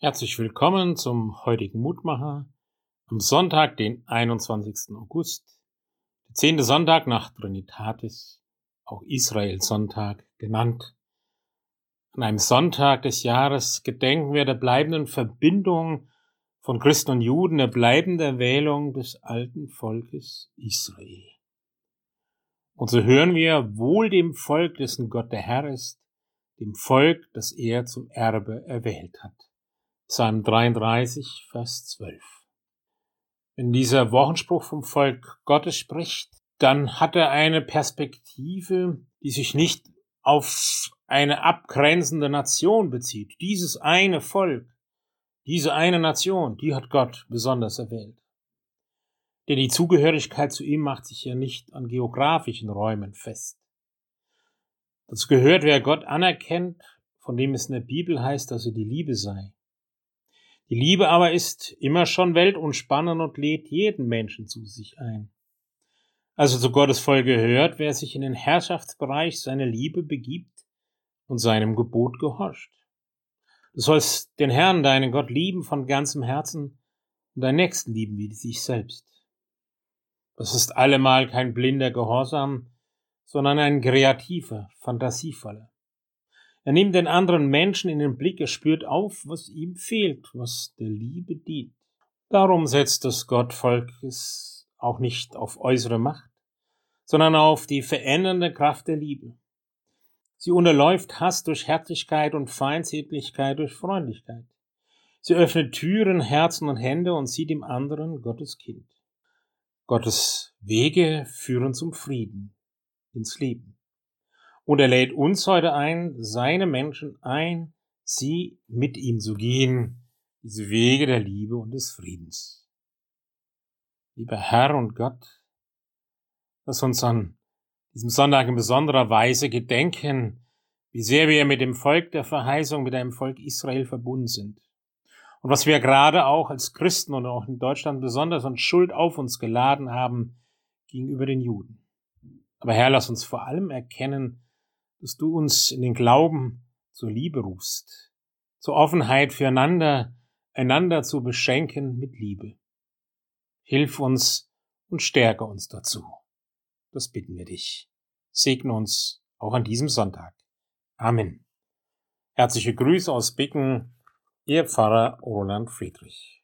Herzlich willkommen zum heutigen Mutmacher am Sonntag, den 21. August, der zehnte Sonntag nach Trinitatis, auch Israel Sonntag genannt. An einem Sonntag des Jahres gedenken wir der bleibenden Verbindung von Christen und Juden, der bleibenden Erwählung des alten Volkes Israel. Und so hören wir wohl dem Volk, dessen Gott der Herr ist, dem Volk, das er zum Erbe erwählt hat. Psalm 33, Vers 12. Wenn dieser Wochenspruch vom Volk Gottes spricht, dann hat er eine Perspektive, die sich nicht auf eine abgrenzende Nation bezieht. Dieses eine Volk, diese eine Nation, die hat Gott besonders erwählt. Denn die Zugehörigkeit zu ihm macht sich ja nicht an geografischen Räumen fest. Dazu gehört, wer Gott anerkennt, von dem es in der Bibel heißt, dass er die Liebe sei. Die Liebe aber ist immer schon weltumspannend und lädt jeden Menschen zu sich ein. Also zu Gottes Folge gehört, wer sich in den Herrschaftsbereich seiner Liebe begibt und seinem Gebot gehorcht. Du sollst den Herrn, deinen Gott, lieben von ganzem Herzen und deinen Nächsten lieben wie sich selbst. Das ist allemal kein blinder Gehorsam, sondern ein kreativer, fantasievoller. Er nimmt den anderen Menschen in den Blick, er spürt auf, was ihm fehlt, was der Liebe dient. Darum setzt das Gottvolkes auch nicht auf äußere Macht, sondern auf die verändernde Kraft der Liebe. Sie unterläuft Hass durch Herzlichkeit und Feindseligkeit durch Freundlichkeit. Sie öffnet Türen, Herzen und Hände und sieht im anderen Gottes Kind. Gottes Wege führen zum Frieden, ins Leben. Und er lädt uns heute ein, seine Menschen ein, sie mit ihm zu gehen, diese Wege der Liebe und des Friedens. Lieber Herr und Gott, lass uns an diesem Sonntag in besonderer Weise gedenken, wie sehr wir mit dem Volk der Verheißung, mit dem Volk Israel verbunden sind. Und was wir gerade auch als Christen und auch in Deutschland besonders an Schuld auf uns geladen haben gegenüber den Juden. Aber Herr, lass uns vor allem erkennen, dass du uns in den Glauben zur Liebe rufst, zur Offenheit füreinander, einander zu beschenken mit Liebe. Hilf uns und stärke uns dazu. Das bitten wir dich. Segne uns auch an diesem Sonntag. Amen. Herzliche Grüße aus Bicken, Ihr Pfarrer Roland Friedrich.